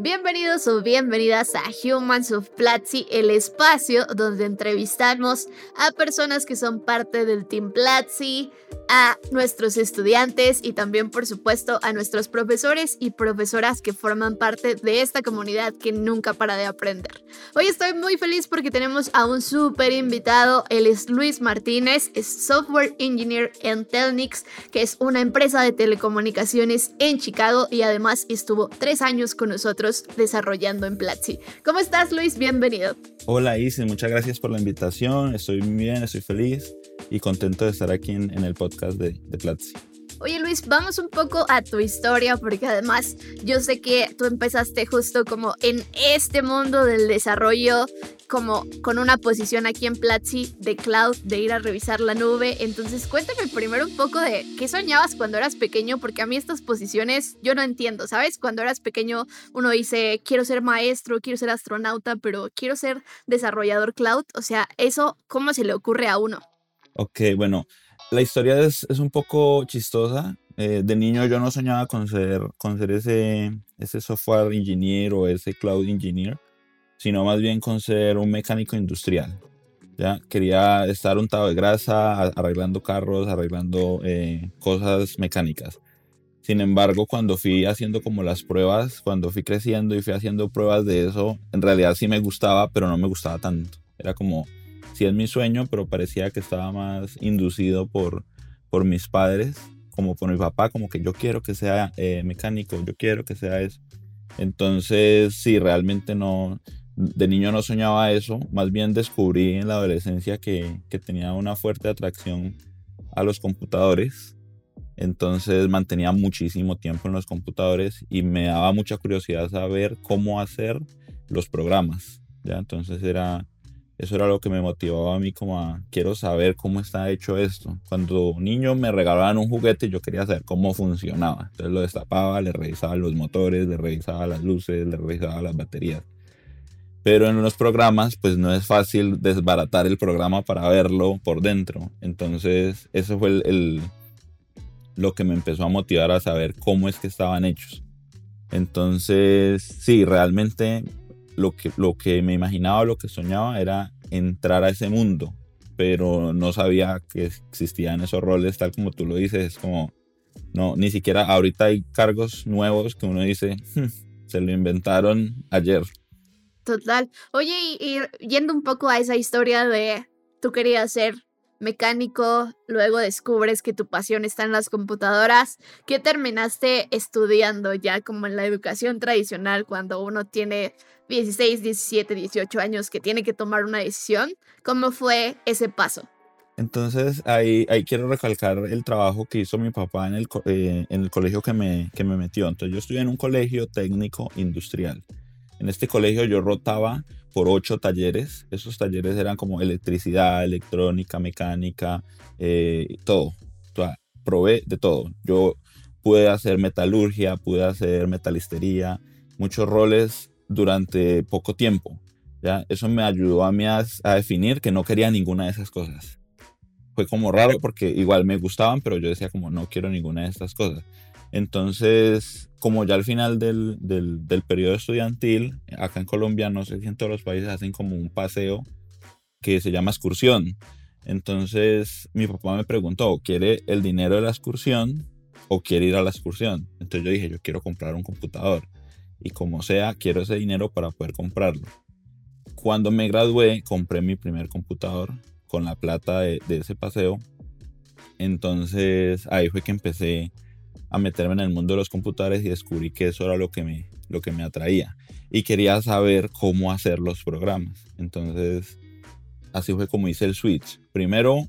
Bienvenidos o bienvenidas a Humans of Platzi, el espacio donde entrevistamos a personas que son parte del Team Platzi, a nuestros estudiantes y también, por supuesto, a nuestros profesores y profesoras que forman parte de esta comunidad que nunca para de aprender. Hoy estoy muy feliz porque tenemos a un súper invitado. Él es Luis Martínez, es Software Engineer en Telnix, que es una empresa de telecomunicaciones en Chicago y además estuvo tres años con nosotros desarrollando en Platzi. ¿Cómo estás, Luis? Bienvenido. Hola, Isis, muchas gracias por la invitación. Estoy bien, estoy feliz y contento de estar aquí en, el podcast de, de Platzi. Oye Luis, vamos un poco a tu historia porque además yo sé que tú empezaste justo como en este mundo del desarrollo, como con una posición aquí en Platzi de cloud, de ir a revisar la nube. Entonces cuéntame primero un poco de qué soñabas cuando eras pequeño, porque a mí estas posiciones yo no entiendo, ¿sabes? Cuando eras pequeño uno dice, quiero ser maestro, quiero ser astronauta, pero quiero ser desarrollador cloud. O sea, eso, ¿cómo se le ocurre a uno? Ok, bueno la historia es, un poco chistosa. Eh, de niño yo no soñaba con ser, con ser ese, ese software engineer o ese cloud engineer, sino más bien con ser un mecánico industrial. ¿ya? Quería estar untado de grasa, arreglando carros, arreglando eh, cosas mecánicas. Sin embargo, cuando fui haciendo como las pruebas, cuando fui creciendo y fui haciendo pruebas de eso, en realidad sí me gustaba, pero no me gustaba tanto. Era como, sí es mi sueño, pero parecía que estaba más inducido por, por mis padres, como por mi papá, como que yo quiero que sea eh, mecánico, yo quiero que sea eso. Entonces, sí, realmente no, de niño no soñaba eso, más bien descubrí en la adolescencia que, que tenía una fuerte atracción a los computadores. Entonces mantenía muchísimo tiempo en los computadores y me daba mucha curiosidad saber cómo hacer los programas. ¿ya? Entonces era, eso era lo que me motivaba a mí como a, quiero saber cómo está hecho esto. Cuando niño me regalaban un juguete, yo quería saber cómo funcionaba. Entonces lo destapaba, le revisaba los motores, le revisaba las luces, le revisaba las baterías. Pero en los programas, pues no es fácil desbaratar el programa para verlo por dentro. Entonces, eso fue el, lo que me empezó a motivar a saber cómo es que estaban hechos. Entonces, sí, realmente lo que, lo que me imaginaba, lo que soñaba era entrar a ese mundo, pero no sabía que existían esos roles tal como tú lo dices, es como, no, ni siquiera ahorita hay cargos nuevos que uno dice, hmm, se lo inventaron ayer. Total. Oye, y, y yendo un poco a esa historia de tú querías ser mecánico, luego descubres que tu pasión está en las computadoras. ¿Qué terminaste estudiando ya como en la educación tradicional cuando uno tiene 16, 17, 18 años que tiene que tomar una decisión? ¿Cómo fue ese paso? Entonces ahí, ahí quiero recalcar el trabajo que hizo mi papá en el, eh, en el colegio que me, que me metió. Entonces yo estudié en un colegio técnico industrial. En este colegio yo rotaba por ocho talleres. Esos talleres eran como electricidad, electrónica, mecánica, eh, todo. probé de todo. Yo pude hacer metalurgia, pude hacer metalistería, muchos roles durante poco tiempo. ¿ya? Eso me ayudó a mí a, a definir que no quería ninguna de esas cosas. Fue como raro porque igual me gustaban, pero yo decía como no quiero ninguna de estas cosas. Entonces, como ya al final del, del, del, periodo estudiantil, acá en Colombia, no sé si en todos los países hacen como un paseo que se llama excursión. Entonces, mi papá me preguntó, ¿quiere el dinero de la excursión o quiere ir a la excursión? Entonces yo dije, yo quiero comprar un computador. Y como sea, quiero ese dinero para poder comprarlo. Cuando me gradué, compré mi primer computador con la plata de, ese paseo. Entonces, ahí fue que empecé a meterme en el mundo de los computadores y descubrí que eso era lo que me, lo que me atraía. Y quería saber cómo hacer los programas. Entonces, así fue como hice el switch. Primero,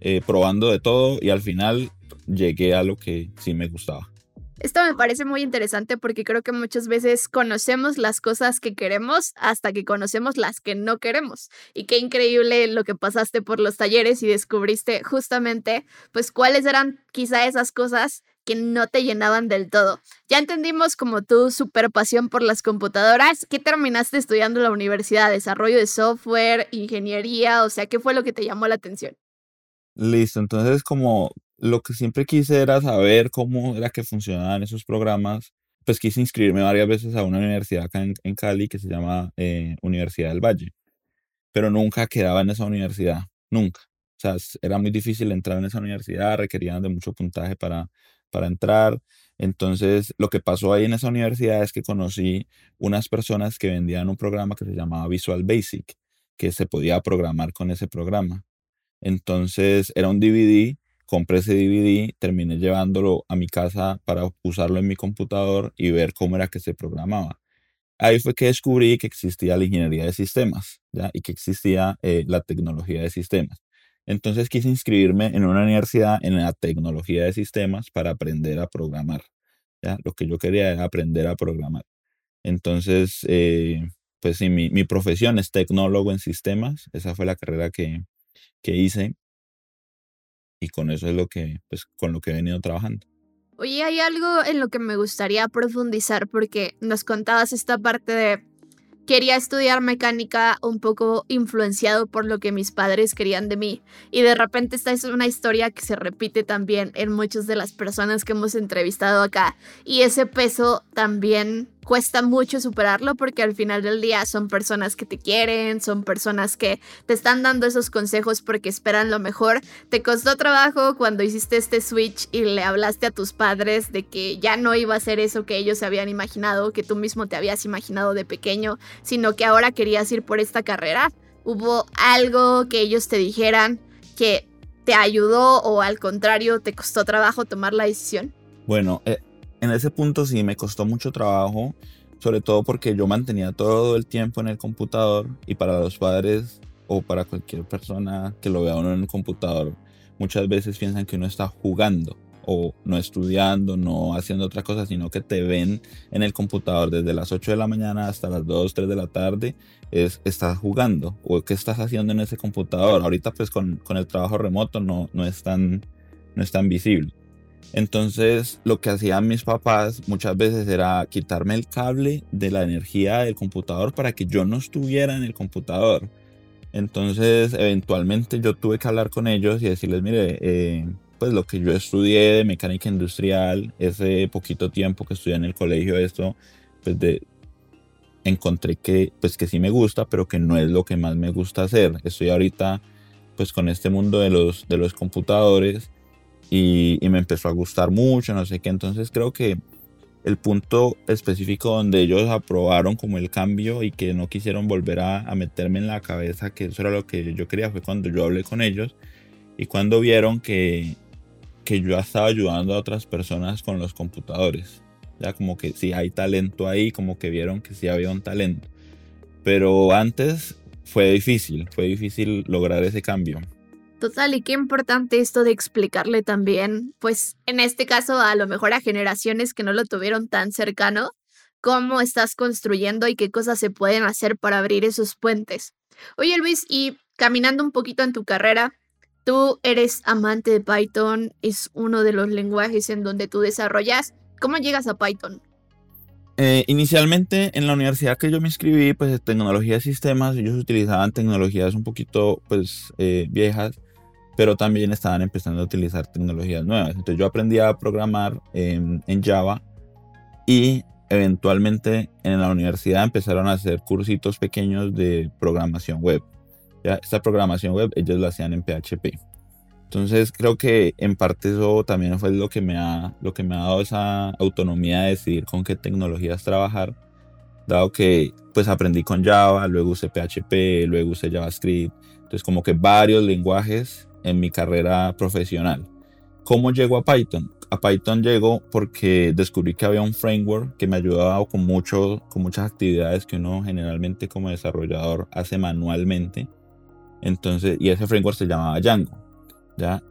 eh, probando de todo y al final llegué a lo que sí me gustaba. Esto me parece muy interesante porque creo que muchas veces conocemos las cosas que queremos hasta que conocemos las que no queremos. Y qué increíble lo que pasaste por los talleres y descubriste justamente pues cuáles eran quizá esas cosas que no te llenaban del todo. Ya entendimos como tu super pasión por las computadoras. ¿Qué terminaste estudiando en la universidad? ¿Desarrollo de software, ingeniería? O sea, ¿qué fue lo que te llamó la atención? Listo, entonces como lo que siempre quise era saber cómo era que funcionaban esos programas, pues quise inscribirme varias veces a una universidad acá en, Cali que se llama eh, Universidad del Valle, pero nunca quedaba en esa universidad, nunca. O sea, era muy difícil entrar en esa universidad, requerían de mucho puntaje para, para entrar. Entonces, lo que pasó ahí en esa universidad es que conocí unas personas que vendían un programa que se llamaba Visual Basic, que se podía programar con ese programa. Entonces, era un DVD, compré ese DVD, terminé llevándolo a mi casa para usarlo en mi computador y ver cómo era que se programaba. Ahí fue que descubrí que existía la ingeniería de sistemas ¿ya? y que existía eh, la tecnología de sistemas. Entonces quise inscribirme en una universidad en la tecnología de sistemas para aprender a programar. ¿ya? Lo que yo quería era aprender a programar. Entonces, eh, pues sí, mi, mi, profesión es tecnólogo en sistemas. Esa fue la carrera que, que hice. Y con eso es lo que, pues, con lo que he venido trabajando. Oye, hay algo en lo que me gustaría profundizar porque nos contabas esta parte de quería estudiar mecánica un poco influenciado por lo que mis padres querían de mí. Y de repente esta es una historia que se repite también en muchas de las personas que hemos entrevistado acá. Y ese peso también cuesta mucho superarlo porque al final del día son personas que te quieren, son personas que te están dando esos consejos porque esperan lo mejor. Te costó trabajo cuando hiciste este switch y le hablaste a tus padres de que ya no iba a ser eso que ellos se habían imaginado, que tú mismo te habías imaginado de pequeño, sino que ahora querías ir por esta carrera. ¿Hubo algo que ellos te dijeran que te ayudó o al contrario te costó trabajo tomar la decisión? Bueno, eh, en ese punto sí me costó mucho trabajo, sobre todo porque yo mantenía todo el tiempo en el computador y para los padres o para cualquier persona que lo vea uno en el computador, muchas veces piensan que uno está jugando o no estudiando, no haciendo otra cosa, sino que te ven en el computador desde las 8 de la mañana hasta las 2, 3 de la tarde, es, estás jugando o qué estás haciendo en ese computador. Ahorita pues con, con el trabajo remoto no, no, es tan, no es tan visible. Entonces lo que hacían mis papás muchas veces era quitarme el cable de la energía del computador para que yo no estuviera en el computador. Entonces eventualmente yo tuve que hablar con ellos y decirles, mire, eh, pues lo que yo estudié de mecánica industrial, ese poquito tiempo que estudié en el colegio, esto, pues de, encontré que, pues que sí me gusta, pero que no es lo que más me gusta hacer. Estoy ahorita pues con este mundo de los, de los computadores y, me empezó a gustar mucho, no sé qué. Entonces creo que el punto específico donde ellos aprobaron como el cambio y que no quisieron volver a, meterme en la cabeza que eso era lo que yo quería fue cuando yo hablé con ellos y cuando vieron que, que yo estaba ayudando a otras personas con los computadores. Ya como que sí hay talento ahí, como que vieron que sí había un talento. Pero antes fue difícil, fue difícil lograr ese cambio. Total, y qué importante esto de explicarle también, pues en este caso a lo mejor a generaciones que no lo tuvieron tan cercano, cómo estás construyendo y qué cosas se pueden hacer para abrir esos puentes. Oye Luis, y caminando un poquito en tu carrera, tú eres amante de Python, es uno de los lenguajes en donde tú desarrollas. ¿Cómo llegas a Python? Eh, inicialmente en la universidad que yo me inscribí, pues tecnología de sistemas, ellos utilizaban tecnologías un poquito pues eh, viejas pero también estaban empezando a utilizar tecnologías nuevas. Entonces yo aprendí a programar en, Java y eventualmente en la universidad empezaron a hacer cursitos pequeños de programación web. ¿ya? Esta programación web ellos la hacían en PHP. Entonces creo que en parte eso también fue lo que me ha, lo que me ha dado esa autonomía de decidir con qué tecnologías trabajar, dado que pues aprendí con Java, luego usé PHP, luego usé JavaScript, entonces como que varios lenguajes en mi carrera profesional. ¿Cómo llego a Python? A Python llego porque descubrí que había un framework que me ayudaba con, mucho, con muchas actividades que uno generalmente como desarrollador hace manualmente. Entonces, y ese framework se llamaba Django. ¿ya?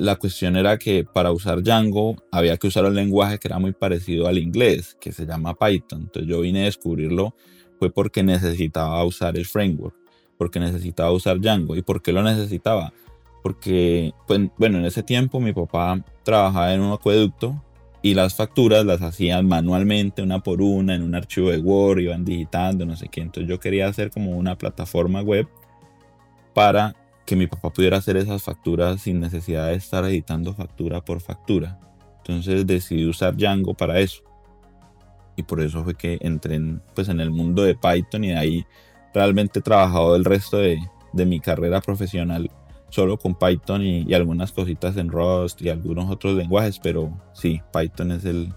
la cuestión era que para usar Django había que usar un lenguaje que era muy parecido al inglés, que se llama Python. Entonces yo vine a descubrirlo fue porque necesitaba usar el framework, porque necesitaba usar Django. ¿Y por qué lo necesitaba? Porque, pues, bueno, en ese tiempo mi papá trabajaba en un acueducto y las facturas las hacían manualmente, una por una, en un archivo de Word, iban digitando, no sé qué. Entonces yo quería hacer como una plataforma web para que mi papá pudiera hacer esas facturas sin necesidad de estar editando factura por factura. Entonces decidí usar Django para eso. Y por eso fue que entré en, pues, en el mundo de Python y de ahí realmente he trabajado el resto de, de mi carrera profesional solo con Python y, algunas cositas en Rust y algunos otros lenguajes, pero sí, Python es el,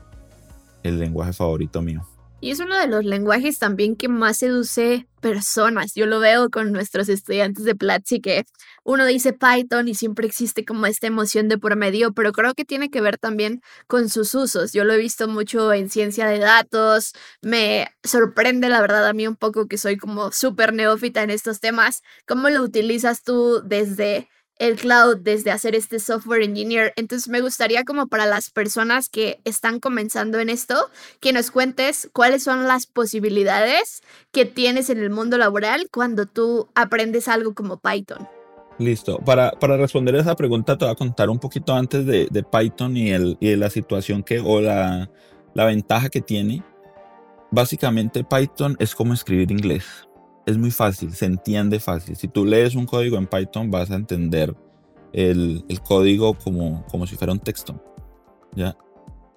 el lenguaje favorito mío. Y es uno de los lenguajes también que más seduce personas. Yo lo veo con nuestros estudiantes de Platzi que uno dice Python y siempre existe como esta emoción de por medio, pero creo que tiene que ver también con sus usos. Yo lo he visto mucho en ciencia de datos. Me sorprende la verdad a mí un poco que soy como súper neófita en estos temas. ¿Cómo lo utilizas tú desde el cloud desde hacer este software engineer. Entonces me gustaría como para las personas que están comenzando en esto, que nos cuentes cuáles son las posibilidades que tienes en el mundo laboral cuando tú aprendes algo como Python. Listo. Para, para responder esa pregunta te voy a contar un poquito antes de, de Python y, el, y de la situación que o la, la ventaja que tiene. Básicamente Python es como escribir inglés es muy fácil, se entiende fácil. Si tú lees un código en Python vas a entender el, código como, como si fuera un texto, ¿ya?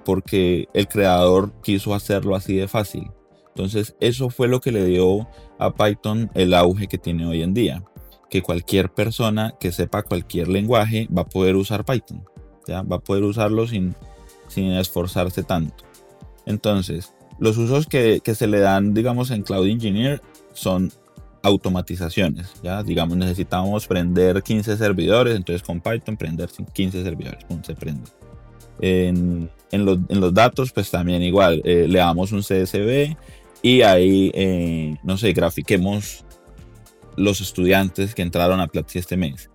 Porque el creador quiso hacerlo así de fácil. Entonces eso fue lo que le dio a Python el auge que tiene hoy en día. Que cualquier persona que sepa cualquier lenguaje va a poder usar Python. ¿ya? Va a poder usarlo sin, sin esforzarse tanto. Entonces, los usos que, que, se le dan, digamos, en Cloud Engineer son automatizaciones. Ya, digamos, necesitamos prender 15 servidores, entonces con Python prender 15 servidores, se prende. En, en, los, en, los, datos, pues también igual, eh, le damos un CSV y ahí, eh, no sé, grafiquemos los estudiantes que entraron a Platzi este mes.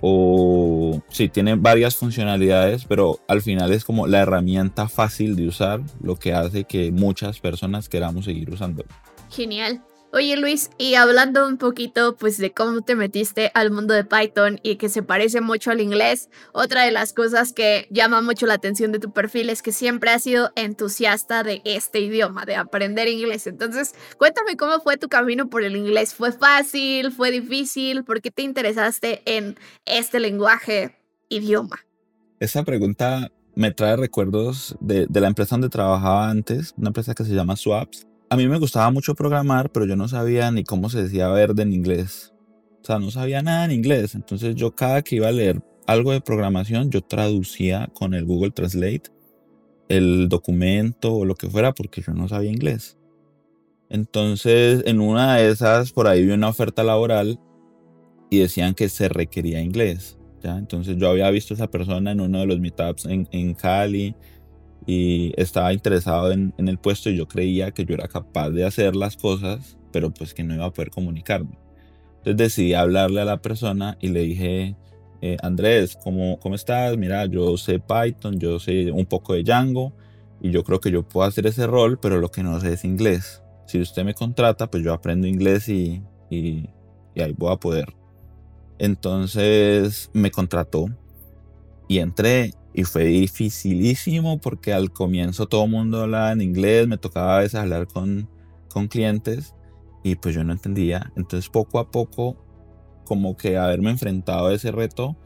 O sí, tiene varias funcionalidades, pero al final es como la herramienta fácil de usar, lo que hace que muchas personas queramos seguir usando. Genial. Oye Luis, y hablando un poquito pues de cómo te metiste al mundo de Python y que se parece mucho al inglés, otra de las cosas que llama mucho la atención de tu perfil es que siempre has sido entusiasta de este idioma, de aprender inglés. Entonces, cuéntame cómo fue tu camino por el inglés. ¿Fue fácil? ¿Fue difícil? ¿Por qué te interesaste en este lenguaje, idioma? Esa pregunta me trae recuerdos de, de la empresa donde trabajaba antes, una empresa que se llama Swaps a mí me gustaba mucho programar, pero yo no sabía ni cómo se decía verde en inglés. O sea, no sabía nada en inglés. Entonces yo cada que iba a leer algo de programación, yo traducía con el Google Translate el documento o lo que fuera porque yo no sabía inglés. Entonces, en una de esas, por ahí vi una oferta laboral y decían que se requería inglés. ¿ya? Entonces yo había visto a esa persona en uno de los meetups en, en Cali y estaba interesado en, el puesto y yo creía que yo era capaz de hacer las cosas, pero pues que no iba a poder comunicarme. Entonces decidí hablarle a la persona y le dije, eh, Andrés, ¿cómo, ¿cómo estás? Mira, yo sé Python, yo sé un poco de Django y yo creo que yo puedo hacer ese rol, pero lo que no sé es inglés. Si usted me contrata, pues yo aprendo inglés y, y, y ahí voy a poder. Entonces me contrató y entré y fue dificilísimo porque al comienzo todo el mundo hablaba en inglés, me tocaba a veces hablar con, con clientes y pues yo no entendía. Entonces poco a poco, como que haberme enfrentado a ese reto,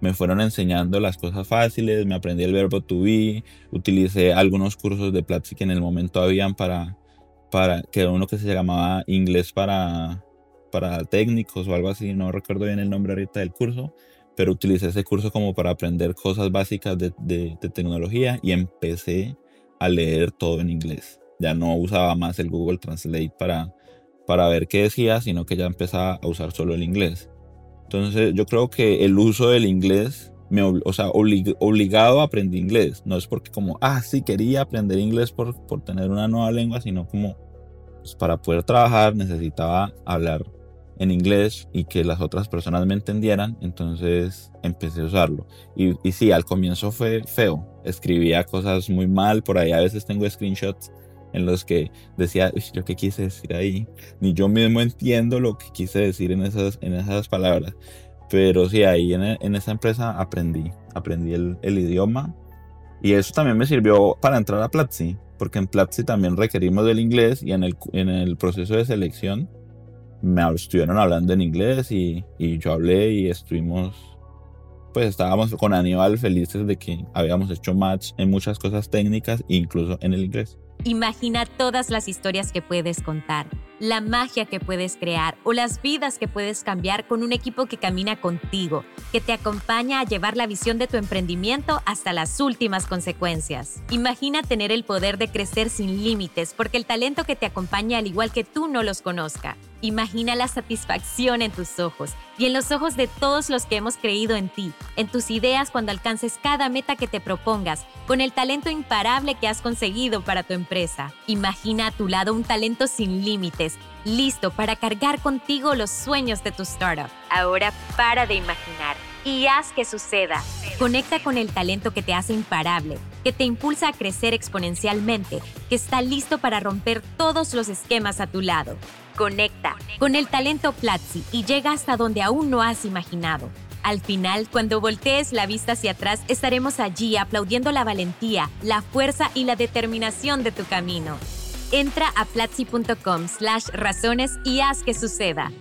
me fueron enseñando las cosas fáciles, me aprendí el verbo to be, utilicé algunos cursos de Platzi que en el momento habían para, para que uno que se llamaba inglés para, para técnicos o algo así, no recuerdo bien el nombre ahorita del curso pero utilicé ese curso como para aprender cosas básicas de, de, tecnología y empecé a leer todo en inglés. Ya no usaba más el Google Translate para, para ver qué decía, sino que ya empezaba a usar solo el inglés. Entonces yo creo que el uso del inglés, me, o sea, obligado a aprender inglés. No es porque como, ah, sí, quería aprender inglés por, por tener una nueva lengua, sino como pues, para poder trabajar necesitaba hablar en inglés y que las otras personas me entendieran, entonces empecé a usarlo. Y, y sí, al comienzo fue feo, escribía cosas muy mal, por ahí a veces tengo screenshots en los que decía, yo qué quise decir ahí, ni yo mismo entiendo lo que quise decir en esas, en esas palabras. Pero sí, ahí en, en esa empresa aprendí, aprendí el, el, idioma y eso también me sirvió para entrar a Platzi, porque en Platzi también requerimos del inglés y en el, en el proceso de selección me estuvieron hablando en inglés y, y yo hablé y estuvimos, pues estábamos con Aníbal felices de que habíamos hecho match en muchas cosas técnicas, incluso en el inglés. Imagina todas las historias que puedes contar, la magia que puedes crear o las vidas que puedes cambiar con un equipo que camina contigo, que te acompaña a llevar la visión de tu emprendimiento hasta las últimas consecuencias. Imagina tener el poder de crecer sin límites porque el talento que te acompaña al igual que tú no los conozca. Imagina la satisfacción en tus ojos y en los ojos de todos los que hemos creído en ti, en tus ideas cuando alcances cada meta que te propongas, con el talento imparable que has conseguido para tu Imagina a tu lado un talento sin límites, listo para cargar contigo los sueños de tu startup. Ahora para de imaginar y haz que suceda. Conecta con el talento que te hace imparable, que te impulsa a crecer exponencialmente, que está listo para romper todos los esquemas a tu lado. Conecta con el talento Platzi y llega hasta donde aún no has imaginado. Al final, cuando voltees la vista hacia atrás, estaremos allí aplaudiendo la valentía, la fuerza y la determinación de tu camino. Entra a platzi.com slash razones y haz que suceda.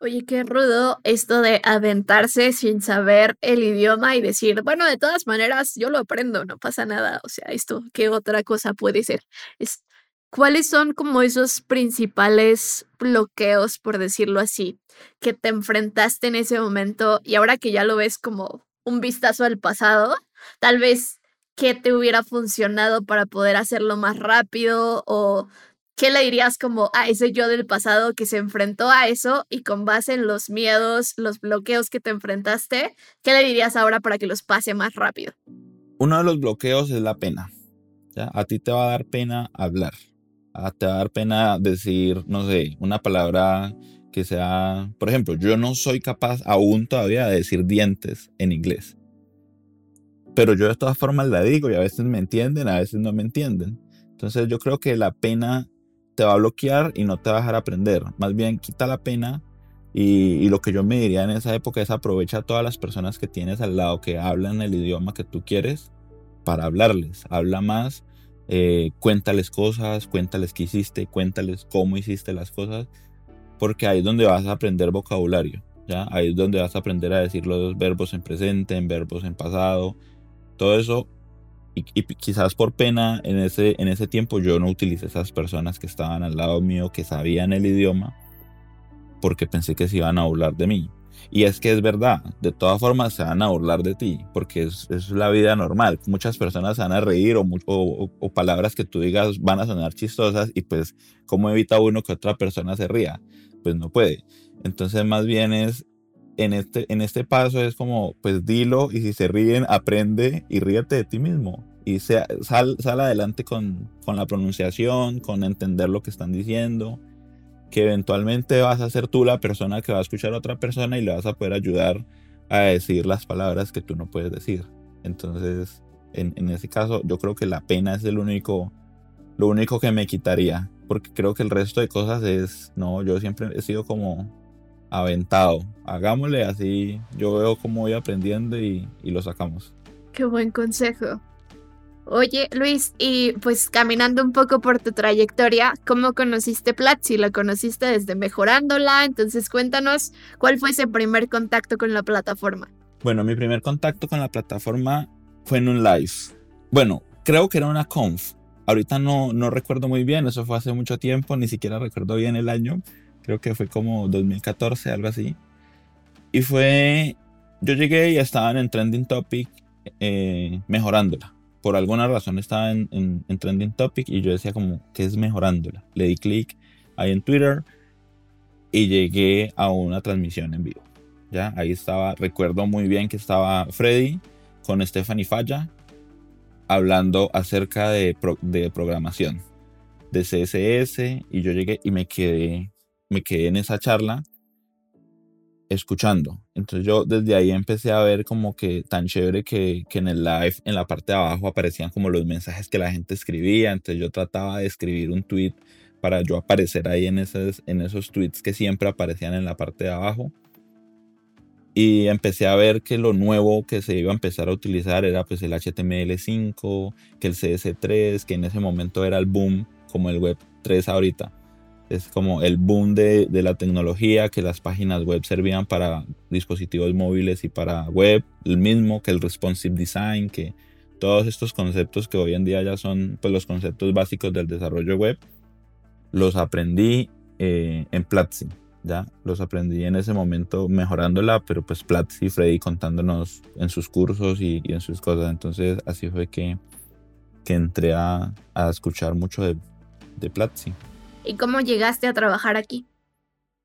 Oye, qué rudo esto de aventarse sin saber el idioma y decir, bueno, de todas maneras, yo lo aprendo, no pasa nada. O sea, esto, ¿qué otra cosa puede ser? Es, ¿Cuáles son como esos principales bloqueos, por decirlo así, que te enfrentaste en ese momento y ahora que ya lo ves como un vistazo al pasado, tal vez qué te hubiera funcionado para poder hacerlo más rápido o qué le dirías como a ese yo del pasado que se enfrentó a eso y con base en los miedos, los bloqueos que te enfrentaste, qué le dirías ahora para que los pase más rápido? Uno de los bloqueos es la pena. A ti te va a dar pena hablar te va a dar pena decir, no sé, una palabra que sea, por ejemplo, yo no soy capaz aún todavía de decir dientes en inglés. Pero yo de todas formas la digo y a veces me entienden, a veces no me entienden. Entonces yo creo que la pena te va a bloquear y no te va a dejar aprender. Más bien quita la pena y, y, lo que yo me diría en esa época es aprovecha a todas las personas que tienes al lado que hablan el idioma que tú quieres para hablarles. Habla más eh, cuéntales cosas, cuéntales qué hiciste, cuéntales cómo hiciste las cosas, porque ahí es donde vas a aprender vocabulario, ¿ya? Ahí es donde vas a aprender a decir los verbos en presente, en verbos en pasado, todo eso. Y, quizás por pena en ese, en ese tiempo yo no utilicé esas personas que estaban al lado mío, que sabían el idioma, porque pensé que se iban a burlar de mí. Y es que es verdad, de todas formas se van a burlar de ti, porque es, es la vida normal. Muchas personas se van a reír o, o, o, palabras que tú digas van a sonar chistosas y pues, ¿cómo evita uno que otra persona se ría? Pues no puede. Entonces más bien es, en este, en este paso es como, pues dilo y si se ríen, aprende y ríete de ti mismo. Y sal, sal adelante con, con la pronunciación, con entender lo que están diciendo que eventualmente vas a ser tú la persona que va a escuchar a otra persona y le vas a poder ayudar a decir las palabras que tú no puedes decir. Entonces, en, en ese caso, yo creo que la pena es el único, lo único que me quitaría, porque creo que el resto de cosas es, no, yo siempre he sido como aventado. Hagámosle así, yo veo cómo voy aprendiendo y, y lo sacamos. Qué buen consejo. Oye, Luis, y pues caminando un poco por tu trayectoria, ¿cómo conociste Platzi? ¿La conociste desde mejorándola? Entonces cuéntanos cuál fue ese primer contacto con la plataforma. Bueno, mi primer contacto con la plataforma fue en un live. Bueno, creo que era una conf. Ahorita no, no recuerdo muy bien, eso fue hace mucho tiempo, ni siquiera recuerdo bien el año. Creo que fue como 2014, algo así. Y fue, yo llegué y estaban en Trending Topic eh, mejorándola por alguna razón estaba en, en, Trending Topic y yo decía como, ¿qué es mejorándola? Le di clic ahí en Twitter y llegué a una transmisión en vivo. Ya, ahí estaba, recuerdo muy bien que estaba Freddy con Stephanie Falla hablando acerca de, de programación, de CSS y yo llegué y me quedé, me quedé en esa charla escuchando. Entonces yo desde ahí empecé a ver como que tan chévere que, que, en el live, en la parte de abajo aparecían como los mensajes que la gente escribía. Entonces yo trataba de escribir un tweet para yo aparecer ahí en esos, en esos tweets que siempre aparecían en la parte de abajo. Y empecé a ver que lo nuevo que se iba a empezar a utilizar era pues el HTML5, que el CS3, que en ese momento era el boom como el Web 3 ahorita es como el boom de, de, la tecnología, que las páginas web servían para dispositivos móviles y para web, el mismo que el responsive design, que todos estos conceptos que hoy en día ya son pues, los conceptos básicos del desarrollo web, los aprendí eh, en Platzi, ya los aprendí en ese momento mejorándola, pero pues Platzi Freddy contándonos en sus cursos y, y, en sus cosas, entonces así fue que, que entré a, a escuchar mucho de, de Platzi. ¿Y cómo llegaste a trabajar aquí?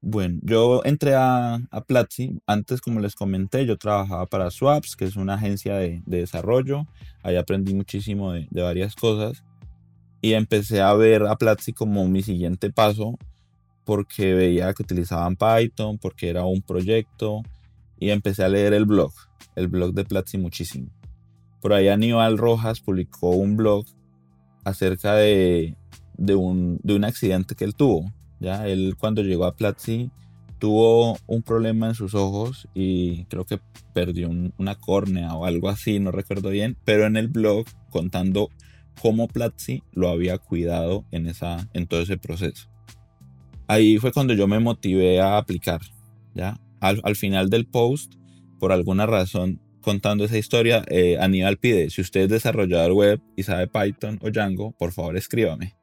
Bueno, yo entré a, a, Platzi. Antes, como les comenté, yo trabajaba para Swaps, que es una agencia de, de desarrollo. Ahí aprendí muchísimo de, de, varias cosas. Y empecé a ver a Platzi como mi siguiente paso, porque veía que utilizaban Python, porque era un proyecto. Y empecé a leer el blog, el blog de Platzi muchísimo. Por ahí Aníbal Rojas publicó un blog acerca de de un, de un accidente que él tuvo. Ya él cuando llegó a Platzi tuvo un problema en sus ojos y creo que perdió una córnea o algo así, no recuerdo bien, pero en el blog contando cómo Platzi lo había cuidado en, esa, en todo ese proceso. Ahí fue cuando yo me motivé a aplicar. ¿ya? Al, al final del post, por alguna razón, contando esa historia, eh, Aníbal pide, si usted es desarrollador web y sabe Python o Django, por favor escríbame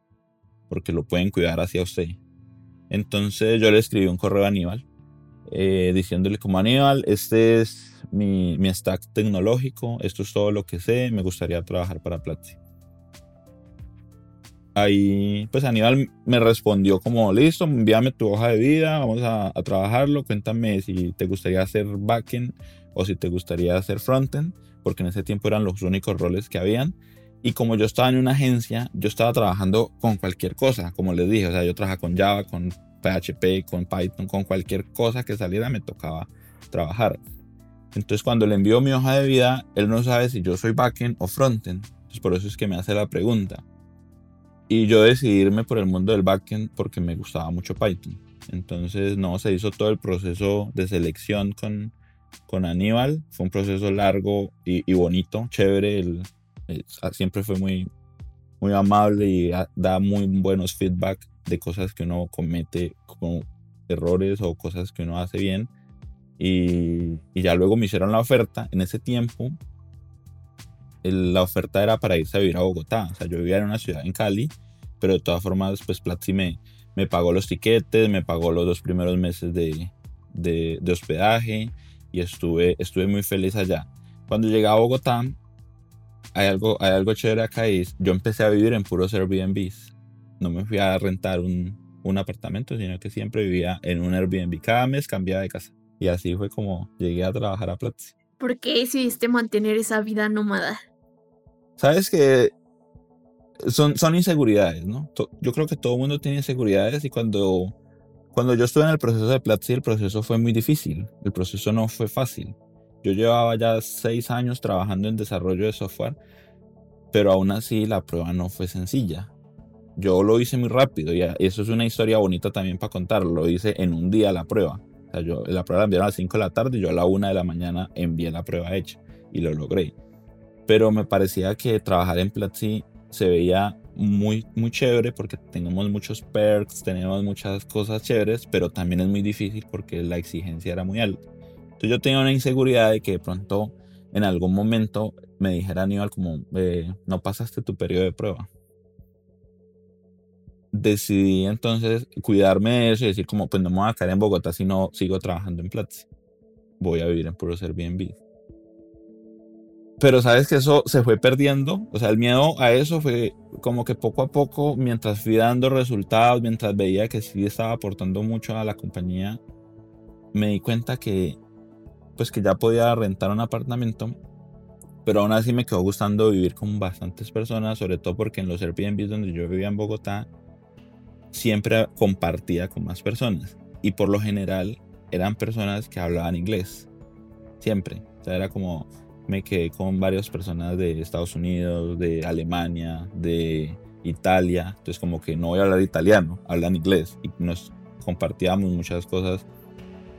porque lo pueden cuidar hacia usted. Entonces yo le escribí un correo a Aníbal eh, diciéndole como Aníbal, este es mi, mi, stack tecnológico, esto es todo lo que sé, me gustaría trabajar para Platzi. Ahí pues Aníbal me respondió como, listo, envíame tu hoja de vida, vamos a, a trabajarlo, cuéntame si te gustaría hacer backend o si te gustaría hacer frontend, porque en ese tiempo eran los únicos roles que habían. Y como yo estaba en una agencia, yo estaba trabajando con cualquier cosa, como les dije, o sea, yo trabajaba con Java, con PHP, con Python, con cualquier cosa que saliera me tocaba trabajar. Entonces cuando le envío mi hoja de vida, él no sabe si yo soy backend o frontend. Entonces por eso es que me hace la pregunta. Y yo decidí irme por el mundo del backend porque me gustaba mucho Python. Entonces no, se hizo todo el proceso de selección con, con Aníbal. Fue un proceso largo y, y bonito, chévere. El, siempre fue muy, muy amable y da muy buenos feedback de cosas que uno comete como errores o cosas que uno hace bien. Y, y ya luego me hicieron la oferta. En ese tiempo, la oferta era para irse a vivir a Bogotá. O sea, yo vivía en una ciudad en Cali, pero de todas formas, pues Platzi me, me pagó los tiquetes, me pagó los dos primeros meses de, de, de hospedaje y estuve, estuve muy feliz allá. Cuando llegué a Bogotá, hay algo, hay algo chévere acá y yo empecé a vivir en puros Airbnbs. No me fui a rentar un, un apartamento, sino que siempre vivía en un Airbnb. Cada mes cambiaba de casa. Y así fue como llegué a trabajar a Platzi. ¿Por qué decidiste mantener esa vida nómada? Sabes que son, son inseguridades, ¿no? Yo creo que todo el mundo tiene inseguridades y cuando, cuando yo estuve en el proceso de Platzi, el proceso fue muy difícil. El proceso no fue fácil. Yo llevaba ya seis años trabajando en desarrollo de software, pero aún así la prueba no fue sencilla. Yo lo hice muy rápido y eso es una historia bonita también para contar. Lo hice en un día la prueba. La prueba la enviaron a las 5 de la tarde y yo a la 1 de la mañana envié la prueba hecha y lo logré. Pero me parecía que trabajar en Platzi se veía muy, muy chévere porque tenemos muchos perks, tenemos muchas cosas chéveres, pero también es muy difícil porque la exigencia era muy alta. Entonces yo tenía una inseguridad de que de pronto en algún momento me dijera Aníbal como, eh, no pasaste tu periodo de prueba. Decidí entonces cuidarme de eso y decir como, pues no me voy a quedar en Bogotá si no sigo trabajando en Platzi. Voy a vivir en puro Airbnb. Pero sabes que eso se fue perdiendo, o sea, el miedo a eso fue como que poco a poco, mientras fui dando resultados, mientras veía que sí estaba aportando mucho a la compañía, me di cuenta que pues que ya podía rentar un apartamento, pero aún así me quedó gustando vivir con bastantes personas, sobre todo porque en los Airbnb donde yo vivía en Bogotá, siempre compartía con más personas. Y por lo general eran personas que hablaban inglés. Siempre. O sea, era como me quedé con varias personas de Estados Unidos, de Alemania, de Italia. Entonces como que no voy a hablar italiano, hablan inglés. Y nos compartíamos muchas cosas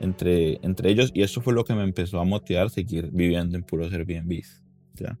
entre, entre ellos. Y eso fue lo que me empezó a motivar a seguir viviendo en puros Airbnbs. ¿ya?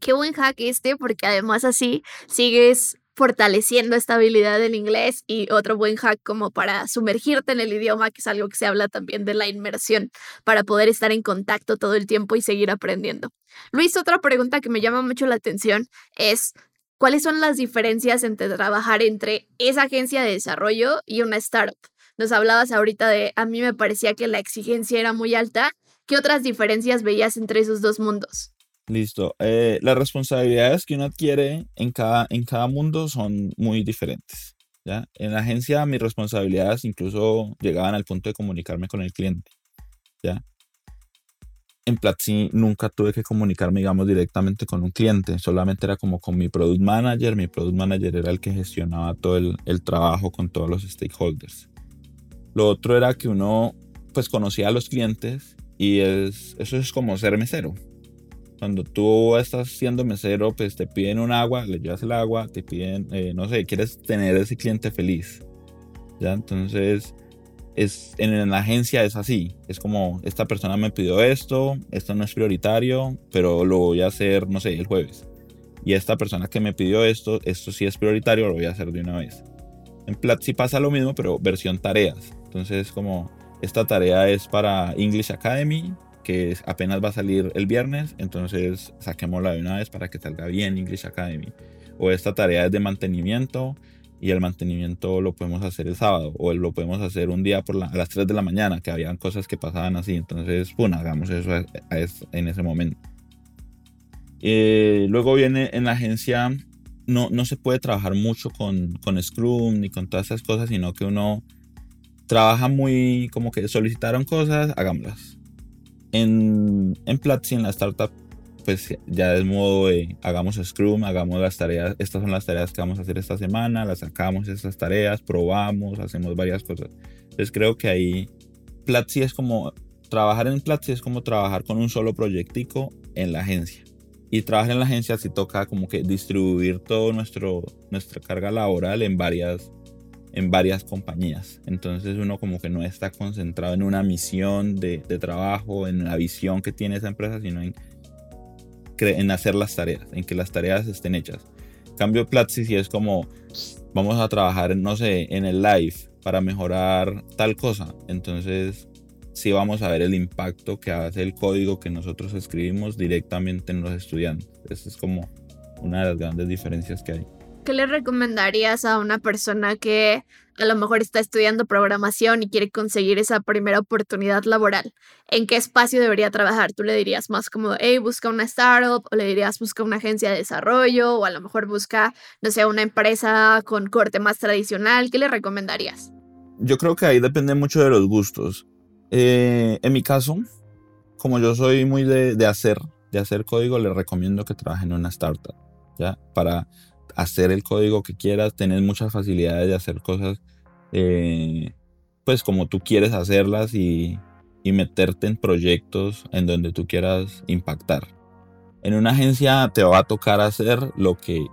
Qué buen hack este, porque además así sigues fortaleciendo esta habilidad del inglés y otro buen hack como para sumergirte en el idioma, que es algo que se habla también de la inmersión, para poder estar en contacto todo el tiempo y seguir aprendiendo. Luis, otra pregunta que me llama mucho la atención es, ¿cuáles son las diferencias entre trabajar entre esa agencia de desarrollo y una startup? Nos hablabas ahorita de, a mí me parecía que la exigencia era muy alta. ¿Qué otras diferencias veías entre esos dos mundos? Listo. Eh, las responsabilidades que uno adquiere en cada, en cada mundo son muy diferentes. ¿ya? En la agencia mis responsabilidades incluso llegaban al punto de comunicarme con el cliente. ¿ya? En Platzi nunca tuve que comunicarme, digamos, directamente con un cliente. Solamente era como con mi product manager. Mi product manager era el que gestionaba todo el, el trabajo con todos los stakeholders. Lo otro era que uno pues conocía a los clientes y es, eso es como ser mesero. Cuando tú estás siendo mesero, pues te piden un agua, le llevas el agua, te piden, eh, no sé, quieres tener ese cliente feliz. ¿Ya? Entonces, es, en la agencia es así. Es como, esta persona me pidió esto, esto no es prioritario, pero lo voy a hacer, no sé, el jueves. Y esta persona que me pidió esto, esto sí es prioritario, lo voy a hacer de una vez. En Platzi pasa lo mismo, pero versión tareas. Entonces, como esta tarea es para English Academy, que apenas va a salir el viernes, entonces saquémosla de una vez para que salga bien English Academy. O esta tarea es de mantenimiento y el mantenimiento lo podemos hacer el sábado o lo podemos hacer un día por a las 3 de la mañana, que habían cosas que pasaban así, entonces, bueno, hagamos eso en ese momento. Eh, luego viene en la agencia, no, no se puede trabajar mucho con, con Scrum ni con todas esas cosas, sino que uno trabaja muy como que solicitaron cosas, hagámoslas en, en Platzi, en la startup, pues ya es modo de hagamos Scrum, hagamos las tareas, estas son las tareas que vamos a hacer esta semana, las sacamos estas tareas, probamos, hacemos varias cosas. Entonces creo que ahí Platzi es como, trabajar en Platzi es como trabajar con un solo proyectico en la agencia. Y trabajar en la agencia sí toca como que distribuir todo nuestro, nuestra carga laboral en varias en varias compañías. Entonces uno como que no está concentrado en una misión de, trabajo, en la visión que tiene esa empresa, sino en, en hacer las tareas, en que las tareas estén hechas. Cambio Platzi si es como vamos a trabajar, no sé, en el live para mejorar tal cosa. Entonces sí vamos a ver el impacto que hace el código que nosotros escribimos directamente en los estudiantes. Esa es como una de las grandes diferencias que hay. ¿Qué le recomendarías a una persona que a lo mejor está estudiando programación y quiere conseguir esa primera oportunidad laboral? ¿En qué espacio debería trabajar? ¿Tú le dirías más como, hey, busca una startup? ¿O le dirías, busca una agencia de desarrollo? ¿O a lo mejor busca, no sé, una empresa con corte más tradicional? ¿Qué le recomendarías? Yo creo que ahí depende mucho de los gustos. Eh, en mi caso, como yo soy muy de, hacer, de hacer código, le recomiendo que trabaje en una startup, ¿ya? Para hacer el código que quieras, tener muchas facilidades de hacer cosas eh, pues como tú quieres hacerlas y, meterte en proyectos en donde tú quieras impactar. En una agencia te va a tocar hacer lo que,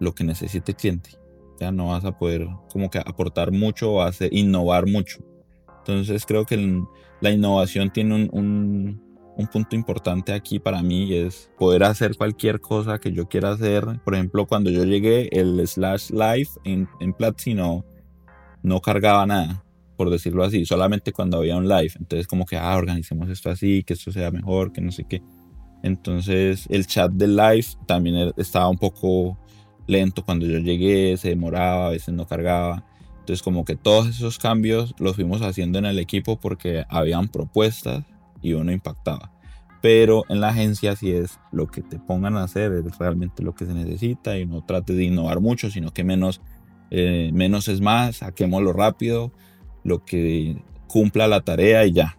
lo que necesite el cliente. Ya no vas a poder como que aportar mucho o hacer, innovar mucho. Entonces creo que la innovación tiene un punto importante aquí para mí es poder hacer cualquier cosa que yo quiera hacer. Por ejemplo, cuando yo llegué, el slash live en, en no, cargaba nada, por decirlo así, solamente cuando había un live. Entonces, como que, ah, organicemos esto así, que esto sea mejor, que no sé qué. Entonces, el chat del live también er, estaba un poco lento cuando yo llegué, se demoraba, a veces no cargaba. Entonces, como que todos esos cambios los fuimos haciendo en el equipo porque habían propuestas y uno impactaba. Pero en la agencia si es lo que te pongan a hacer, es realmente lo que se necesita y no trate de innovar mucho, sino que menos, eh, menos es más, saquémoslo rápido, lo que cumpla la tarea y ya.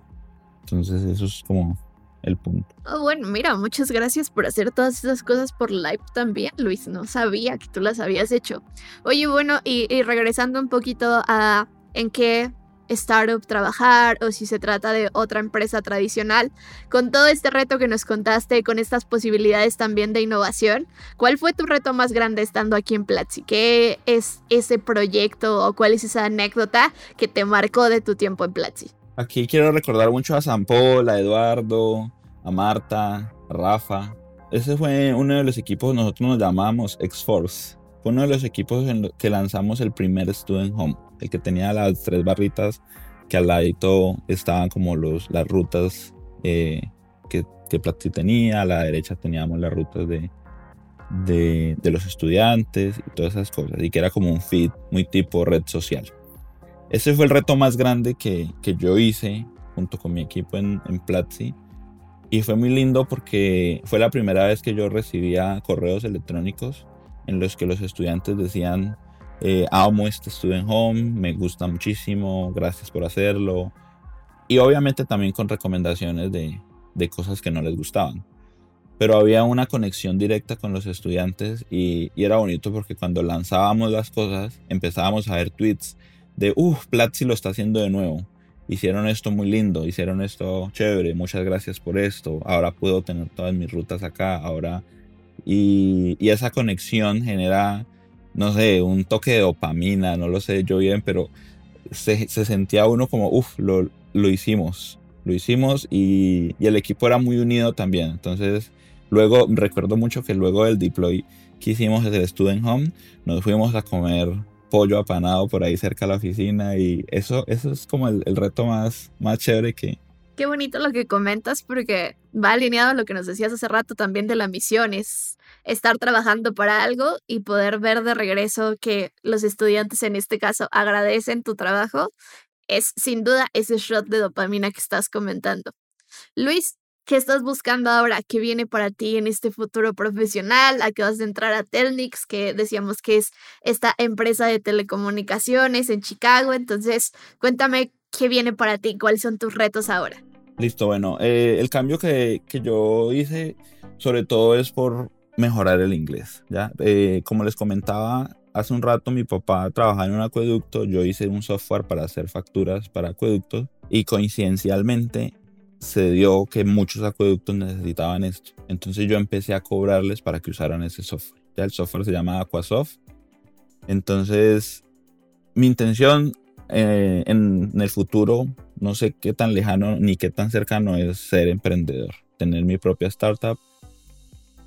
Entonces eso es como el punto. Oh, bueno, mira, muchas gracias por hacer todas esas cosas por live también, Luis. No sabía que tú las habías hecho. Oye, bueno, y, y regresando un poquito a en qué startup trabajar o si se trata de otra empresa tradicional. Con todo este reto que nos contaste, con estas posibilidades también de innovación, ¿cuál fue tu reto más grande estando aquí en Platzi? ¿Qué es ese proyecto o cuál es esa anécdota que te marcó de tu tiempo en Platzi? Aquí quiero recordar mucho a San Paul, a Eduardo, a Marta, a Rafa. Ese fue uno de los equipos, nosotros nos llamamos X-Force. Fue uno de los equipos en que lanzamos el primer Student Home el que tenía las tres barritas que al ladito estaban como los, las rutas eh, que, que Platzi tenía, a la derecha teníamos las rutas de, de, los estudiantes y todas esas cosas, y que era como un feed muy tipo red social. Ese fue el reto más grande que, que yo hice junto con mi equipo en, en Platzi, y fue muy lindo porque fue la primera vez que yo recibía correos electrónicos en los que los estudiantes decían eh, amo este Student Home, me gusta muchísimo, gracias por hacerlo. Y obviamente también con recomendaciones de, de cosas que no les gustaban. Pero había una conexión directa con los estudiantes y, y, era bonito porque cuando lanzábamos las cosas empezábamos a ver tweets de, uff, Platzi lo está haciendo de nuevo. Hicieron esto muy lindo, hicieron esto chévere, muchas gracias por esto. Ahora puedo tener todas mis rutas acá, ahora... Y, y esa conexión genera no sé, un toque de dopamina, no lo sé yo bien, pero se, sentía uno como, uff, lo, lo, hicimos, lo hicimos y, y, el equipo era muy unido también. Entonces, luego, recuerdo mucho que luego del deploy que hicimos desde el Student Home, nos fuimos a comer pollo apanado por ahí cerca de la oficina y eso, eso es como el, el reto más, más chévere que, Qué bonito lo que comentas porque va alineado a lo que nos decías hace rato también de la misión, es estar trabajando para algo y poder ver de regreso que los estudiantes en este caso agradecen tu trabajo, es sin duda ese shot de dopamina que estás comentando. Luis, ¿qué estás buscando ahora? ¿Qué viene para ti en este futuro profesional? Acabas de entrar a Telnix, que decíamos que es esta empresa de telecomunicaciones en Chicago, entonces cuéntame qué viene para ti, cuáles son tus retos ahora. Listo, bueno, eh, el cambio que, que, yo hice sobre todo es por mejorar el inglés, ¿ya? Eh, como les comentaba hace un rato, mi papá trabajaba en un acueducto, yo hice un software para hacer facturas para acueductos y coincidencialmente se dio que muchos acueductos necesitaban esto. Entonces yo empecé a cobrarles para que usaran ese software. Ya el software se llama Aquasoft. Entonces, mi intención eh, en, en, el futuro, no sé qué tan lejano ni qué tan cercano es ser emprendedor, tener mi propia startup.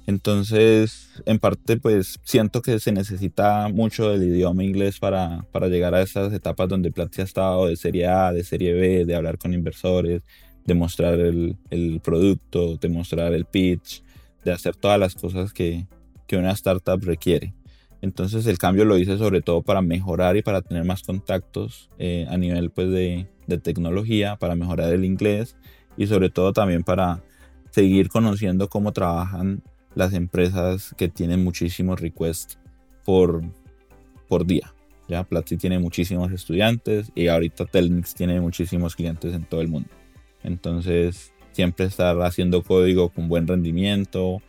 Entonces, en parte, pues siento que se necesita mucho del idioma inglés para, para llegar a esas etapas donde Platzi ha estado de serie A, de serie B, de hablar con inversores, de mostrar el, el producto, de mostrar el pitch, de hacer todas las cosas que, que una startup requiere. Entonces el cambio lo hice sobre todo para mejorar y para tener más contactos eh, a nivel pues, de, de, tecnología, para mejorar el inglés y sobre todo también para seguir conociendo cómo trabajan las empresas que tienen muchísimos requests por, por día. Ya Platzi tiene muchísimos estudiantes y ahorita Telnix tiene muchísimos clientes en todo el mundo. Entonces siempre estar haciendo código con buen rendimiento,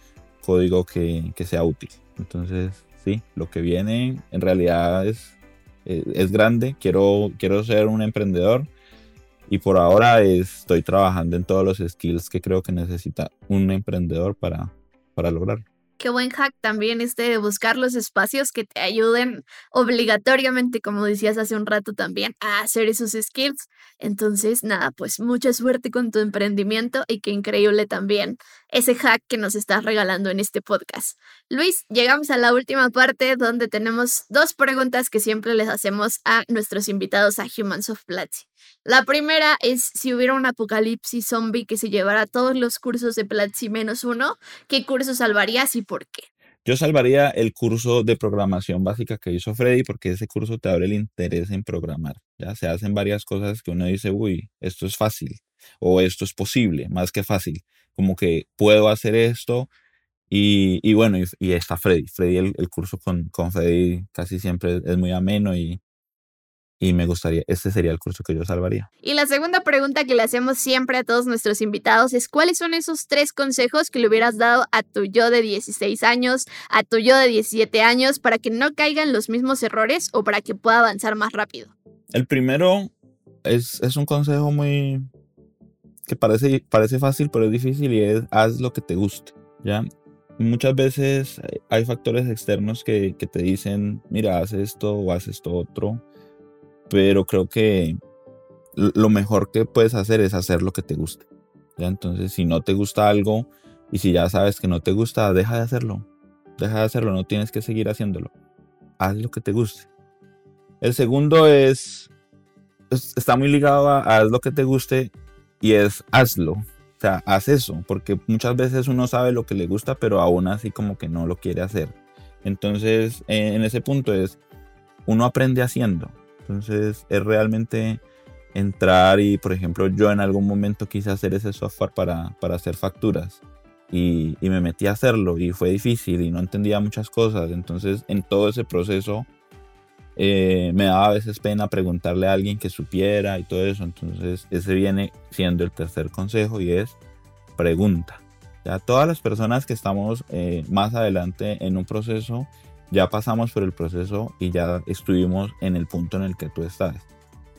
código que, que sea útil. Entonces sí, lo que viene en realidad es, es, es, grande. Quiero, quiero ser un emprendedor y por ahora estoy trabajando en todos los skills que creo que necesita un emprendedor para, para qué buen hack también este de buscar los espacios que te ayuden obligatoriamente, como decías hace un rato también, a hacer esos skills. Entonces, nada, pues mucha suerte con tu emprendimiento y qué increíble también ese hack que nos estás regalando en este podcast. Luis, llegamos a la última parte donde tenemos dos preguntas que siempre les hacemos a nuestros invitados a Humans of Platzi. La primera es si hubiera un apocalipsis zombie que se llevara todos los cursos de Platzi menos uno, ¿qué curso salvarías y por qué? Yo salvaría el curso de programación básica que hizo Freddy porque ese curso te abre el interés en programar. Ya se hacen varias cosas que uno dice, uy, esto es fácil o esto es posible, más que fácil. Como que puedo hacer esto y, y bueno, y, está Freddy. Freddy, el, el curso con, con Freddy casi siempre es muy ameno y, y me gustaría, este sería el curso que yo salvaría. Y la segunda pregunta que le hacemos siempre a todos nuestros invitados es ¿cuáles son esos tres consejos que le hubieras dado a tu yo de 16 años, a tu yo de 17 años, para que no caigan los mismos errores o para que pueda avanzar más rápido? El primero es, es un consejo muy que parece, parece fácil, pero es difícil y es haz lo que te guste, ¿ya? Muchas veces hay factores externos que, que te dicen, mira, haz esto o haz esto otro, pero creo que lo mejor que puedes hacer es hacer lo que te guste. ¿ya? Entonces, si no te gusta algo y si ya sabes que no te gusta, deja de hacerlo. Deja de hacerlo, no tienes que seguir haciéndolo. Haz lo que te guste. El segundo es, está muy ligado a haz lo que te guste y es hazlo. O sea, haz eso, porque muchas veces uno sabe lo que le gusta, pero aún así como que no lo quiere hacer. Entonces, en ese punto es, uno aprende haciendo. Entonces es realmente entrar y, por ejemplo, yo en algún momento quise hacer ese software para, para hacer facturas y, y, me metí a hacerlo y fue difícil y no entendía muchas cosas. Entonces en todo ese proceso eh, me daba a veces pena preguntarle a alguien que supiera y todo eso. Entonces ese viene siendo el tercer consejo y es pregunta. Ya todas las personas que estamos eh, más adelante en un proceso ya pasamos por el proceso y ya estuvimos en el punto en el que tú estás.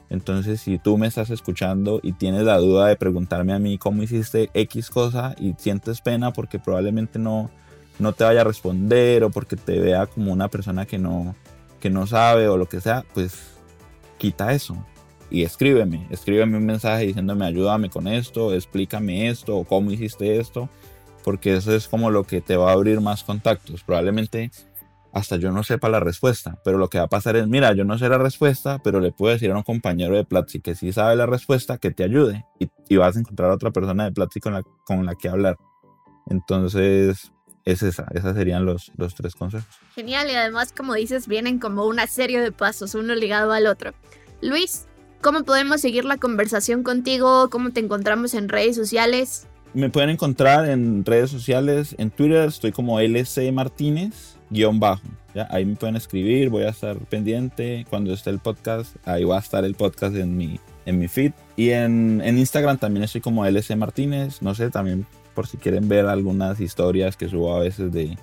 Entonces, si tú me estás escuchando y tienes la duda de preguntarme a mí cómo hiciste X cosa y sientes pena porque probablemente no, no te vaya a responder o porque te vea como una persona que no, que no sabe o lo que sea, pues quita eso y escríbeme. Escríbeme un mensaje diciéndome ayúdame con esto, explícame esto o cómo hiciste esto, porque eso es como lo que te va a abrir más contactos. Probablemente hasta yo no sepa la respuesta. Pero lo que va a pasar es, mira, yo no sé la respuesta, pero le puedo decir a un compañero de Platzi que sí sabe la respuesta, que te ayude. Y, vas a encontrar a otra persona de Platzi con la, con la que hablar. Entonces, es esa, esos serían los, los tres consejos. Genial, y además, como dices, vienen como una serie de pasos, uno ligado al otro. Luis, ¿cómo podemos seguir la conversación contigo? ¿Cómo te encontramos en redes sociales? Me pueden encontrar en redes sociales, en Twitter estoy como LC Martínez, guion bajo. ¿ya? Ahí me pueden escribir, voy a estar pendiente. Cuando esté el podcast, ahí va a estar el podcast en mi, en mi feed. Y en, en Instagram también estoy como LC Martínez, no sé, también por si quieren ver algunas historias que subo a veces de,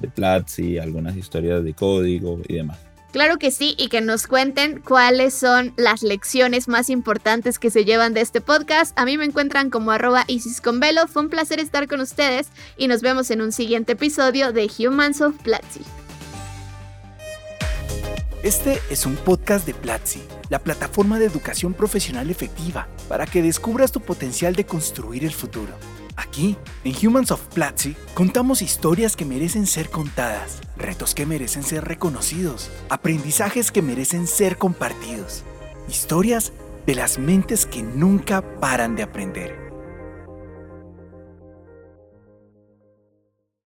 de Platzi, algunas historias de código y demás. Claro que sí, y que nos cuenten cuáles son las lecciones más importantes que se llevan de este podcast. A mí me encuentran como arroba Isis Fue un placer estar con ustedes y nos vemos en un siguiente episodio de Humans of Platzi. Este es un podcast de Platzi, la plataforma de educación profesional efectiva para que descubras tu potencial de construir el futuro. Aquí, en Humans of Platzi, contamos historias que merecen ser contadas, retos que merecen ser reconocidos, aprendizajes que merecen ser compartidos, historias de las mentes que nunca paran de aprender.